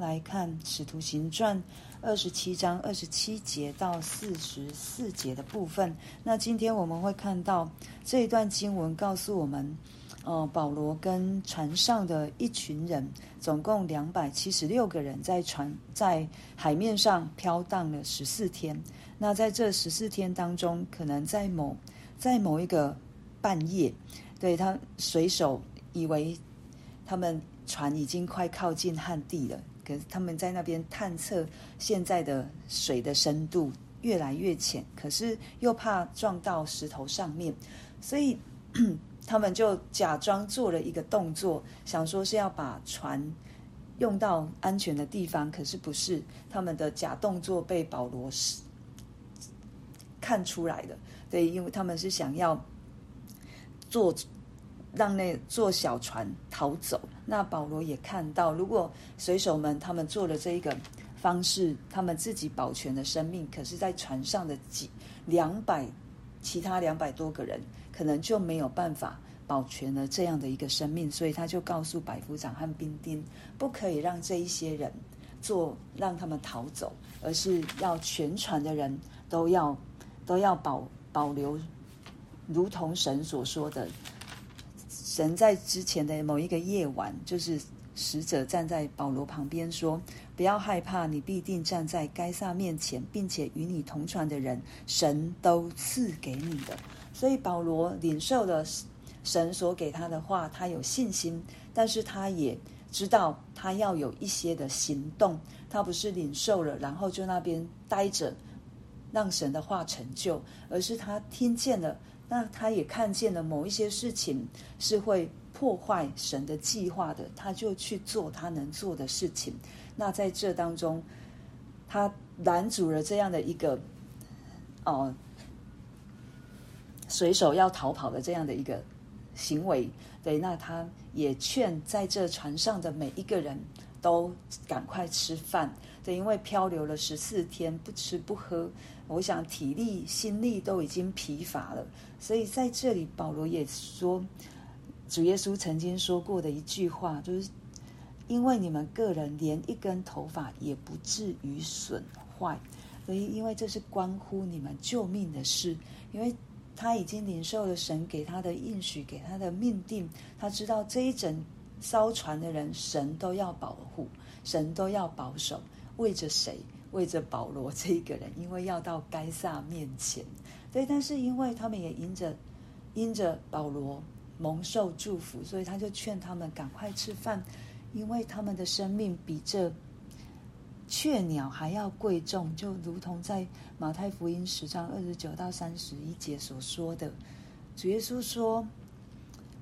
来看《使徒行传》二十七章二十七节到四十四节的部分。那今天我们会看到这一段经文，告诉我们，呃，保罗跟船上的一群人，总共两百七十六个人，在船在海面上飘荡了十四天。那在这十四天当中，可能在某在某一个半夜，对他水手以为他们。船已经快靠近旱地了，他们在那边探测现在的水的深度越来越浅，可是又怕撞到石头上面，所以 他们就假装做了一个动作，想说是要把船用到安全的地方，可是不是，他们的假动作被保罗看出来的，对，因为他们是想要做。让那坐小船逃走。那保罗也看到，如果水手们他们做了这一个方式，他们自己保全了生命，可是，在船上的几两百其他两百多个人，可能就没有办法保全了这样的一个生命。所以他就告诉百夫长和兵丁，不可以让这一些人做，让他们逃走，而是要全船的人都要都要保保留，如同神所说的。神在之前的某一个夜晚，就是使者站在保罗旁边说：“不要害怕，你必定站在该撒面前，并且与你同船的人，神都赐给你的。”所以保罗领受了神所给他的话，他有信心，但是他也知道他要有一些的行动。他不是领受了，然后就那边待着，让神的话成就，而是他听见了。那他也看见了某一些事情是会破坏神的计划的，他就去做他能做的事情。那在这当中，他拦阻了这样的一个哦，水手要逃跑的这样的一个行为。对，那他也劝在这船上的每一个人都赶快吃饭。对，因为漂流了十四天，不吃不喝。我想体力、心力都已经疲乏了，所以在这里，保罗也说，主耶稣曾经说过的一句话，就是因为你们个人连一根头发也不至于损坏，所以因为这是关乎你们救命的事，因为他已经领受了神给他的应许，给他的命定，他知道这一整艘船的人，神都要保护，神都要保守，为着谁？为着保罗这一个人，因为要到该撒面前，对，但是因为他们也因着因着保罗蒙受祝福，所以他就劝他们赶快吃饭，因为他们的生命比这雀鸟还要贵重，就如同在马太福音十章二十九到三十一节所说的，主耶稣说。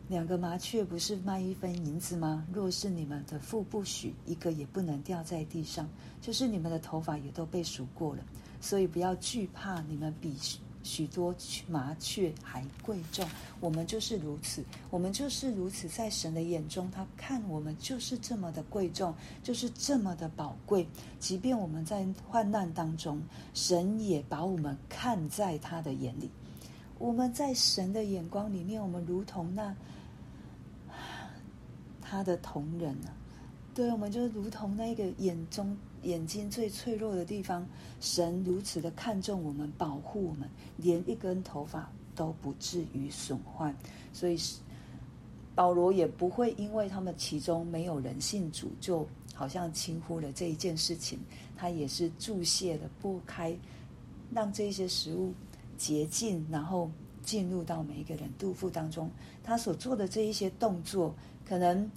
两个麻雀不是卖一分银子吗？若是你们的父不许，一个也不能掉在地上。就是你们的头发也都被数过了，所以不要惧怕，你们比许多麻雀还贵重。我们就是如此，我们就是如此，在神的眼中，他看我们就是这么的贵重，就是这么的宝贵。即便我们在患难当中，神也把我们看在他的眼里。我们在神的眼光里面，我们如同那。他的同人啊，对，我们就如同那个眼中眼睛最脆弱的地方，神如此的看重我们，保护我们，连一根头发都不至于损坏。所以，保罗也不会因为他们其中没有人信主，就好像轻忽了这一件事情。他也是注谢的拨开，让这些食物洁净，然后进入到每一个人肚腹当中。他所做的这一些动作。可能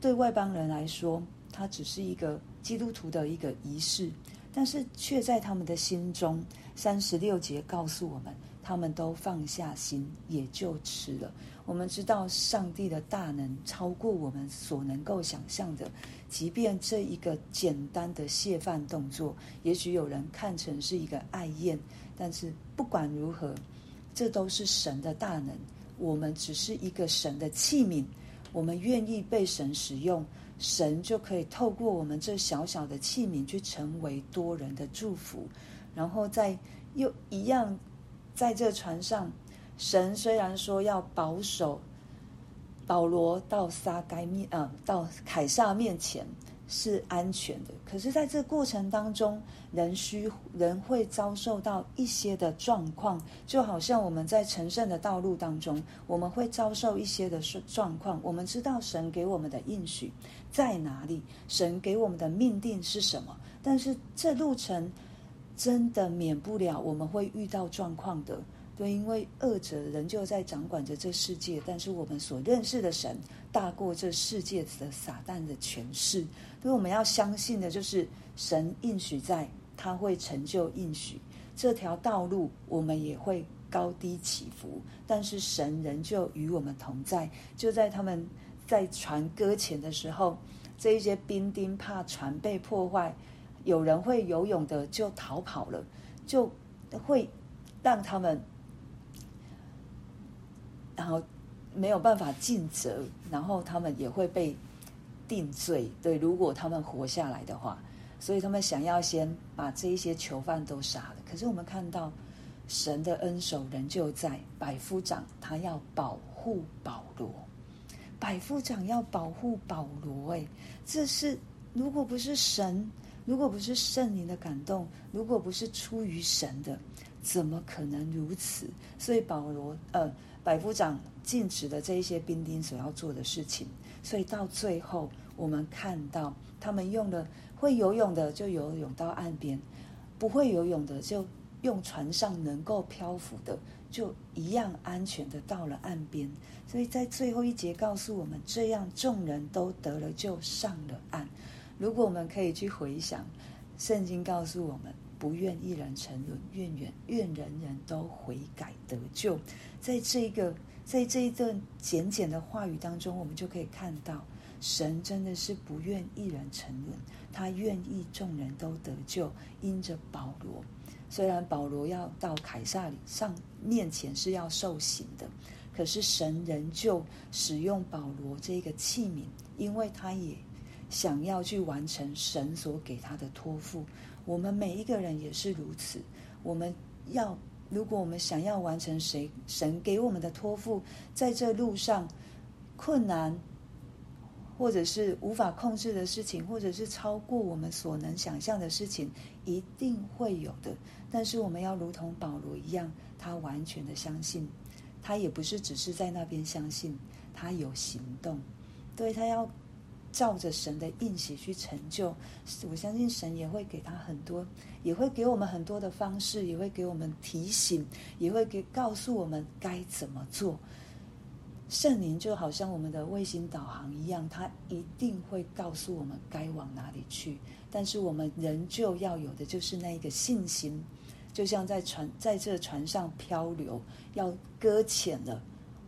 对外邦人来说，它只是一个基督徒的一个仪式，但是却在他们的心中，三十六节告诉我们，他们都放下心，也就吃了。我们知道上帝的大能超过我们所能够想象的，即便这一个简单的谢饭动作，也许有人看成是一个爱宴，但是不管如何，这都是神的大能，我们只是一个神的器皿。我们愿意被神使用，神就可以透过我们这小小的器皿去成为多人的祝福。然后在又一样，在这船上，神虽然说要保守保罗到撒该面啊，到凯撒面前，是安全的，可是在这过程当中，人需人会遭受到一些的状况，就好像我们在成圣的道路当中，我们会遭受一些的状况。我们知道神给我们的应许在哪里，神给我们的命定是什么，但是这路程真的免不了我们会遇到状况的。对，因为恶者仍旧在掌管着这世界，但是我们所认识的神大过这世界的撒旦的权势。所以我们要相信的就是神应许在，他会成就应许。这条道路我们也会高低起伏，但是神仍旧与我们同在。就在他们在船搁浅的时候，这一些兵丁怕船被破坏，有人会游泳的就逃跑了，就会让他们。然后没有办法尽责，然后他们也会被定罪。对，如果他们活下来的话，所以他们想要先把这一些囚犯都杀了。可是我们看到神的恩手仍旧在，百夫长他要保护保罗，百夫长要保护保罗。哎，这是如果不是神，如果不是圣灵的感动，如果不是出于神的，怎么可能如此？所以保罗，呃。百夫长禁止的这一些兵丁所要做的事情，所以到最后，我们看到他们用了会游泳的就游泳到岸边，不会游泳的就用船上能够漂浮的，就一样安全的到了岸边。所以在最后一节告诉我们，这样众人都得了救，上了岸。如果我们可以去回想，圣经告诉我们。不愿一人沉沦，愿愿愿人人都悔改得救。在这个在这一段简简的话语当中，我们就可以看到，神真的是不愿一人沉沦，他愿意众人都得救。因着保罗，虽然保罗要到凯撒里上面前是要受刑的，可是神仍旧使用保罗这个器皿，因为他也想要去完成神所给他的托付。我们每一个人也是如此。我们要，如果我们想要完成谁神给我们的托付，在这路上困难，或者是无法控制的事情，或者是超过我们所能想象的事情，一定会有的。但是我们要如同保罗一样，他完全的相信，他也不是只是在那边相信，他有行动，对，他要。照着神的应许去成就，我相信神也会给他很多，也会给我们很多的方式，也会给我们提醒，也会给告诉我们该怎么做。圣灵就好像我们的卫星导航一样，他一定会告诉我们该往哪里去。但是我们仍旧要有的就是那一个信心，就像在船在这船上漂流，要搁浅了，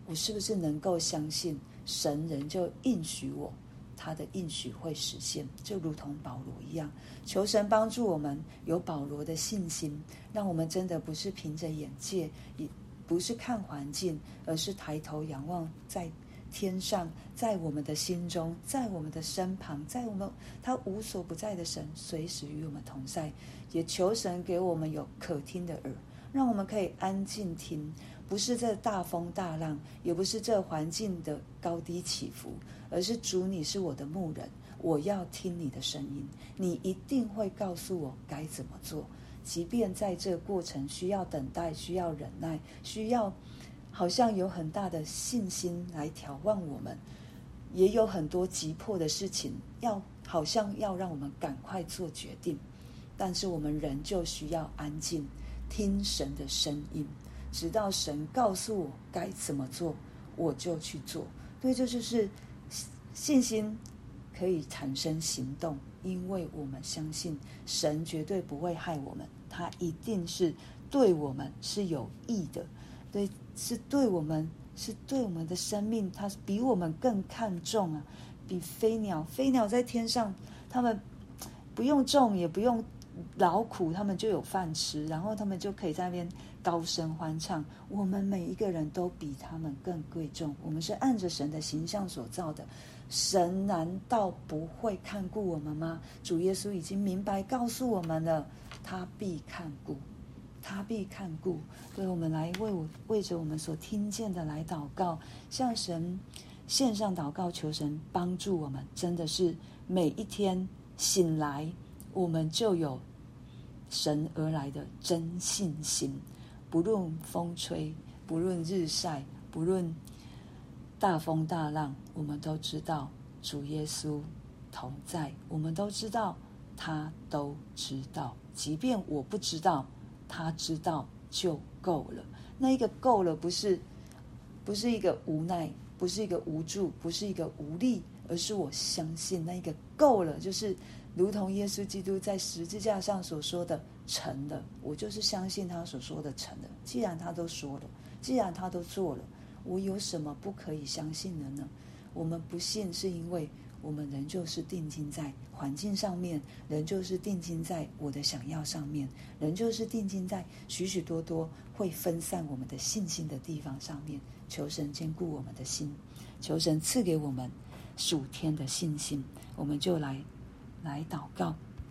我是不是能够相信神仍旧应许我？他的应许会实现，就如同保罗一样。求神帮助我们有保罗的信心，让我们真的不是凭着眼界，也不是看环境，而是抬头仰望在天上，在我们的心中，在我们的身旁，在我们他无所不在的神，随时与我们同在。也求神给我们有可听的耳，让我们可以安静听。不是这大风大浪，也不是这环境的高低起伏，而是主，你是我的牧人，我要听你的声音，你一定会告诉我该怎么做。即便在这过程需要等待，需要忍耐，需要好像有很大的信心来挑旺我们，也有很多急迫的事情要好像要让我们赶快做决定，但是我们仍旧需要安静，听神的声音。直到神告诉我该怎么做，我就去做。对，这就是信心可以产生行动，因为我们相信神绝对不会害我们，他一定是对我们是有益的，对，是对我们，是对我们的生命，他比我们更看重啊，比飞鸟，飞鸟在天上，他们不用种，也不用劳苦，他们就有饭吃，然后他们就可以在那边。高声欢唱，我们每一个人都比他们更贵重。我们是按着神的形象所造的，神难道不会看顾我们吗？主耶稣已经明白告诉我们了，他必看顾，他必看顾。对，我们来为我为着我们所听见的来祷告，向神献上祷告，求神帮助我们。真的是每一天醒来，我们就有神而来的真信心。不论风吹，不论日晒，不论大风大浪，我们都知道主耶稣同在。我们都知道他都知道，即便我不知道，他知道就够了。那一个够了，不是不是一个无奈，不是一个无助，不是一个无力，而是我相信那一个够了，就是如同耶稣基督在十字架上所说的成了。我就是相信他所说的成了。既然他都说了，既然他都做了，我有什么不可以相信的呢？我们不信，是因为我们仍旧是定睛在环境上面，仍旧是定睛在我的想要上面，仍旧是定睛在许许多多会分散我们的信心的地方上面。求神坚固我们的心，求神赐给我们属天的信心。我们就来来祷告。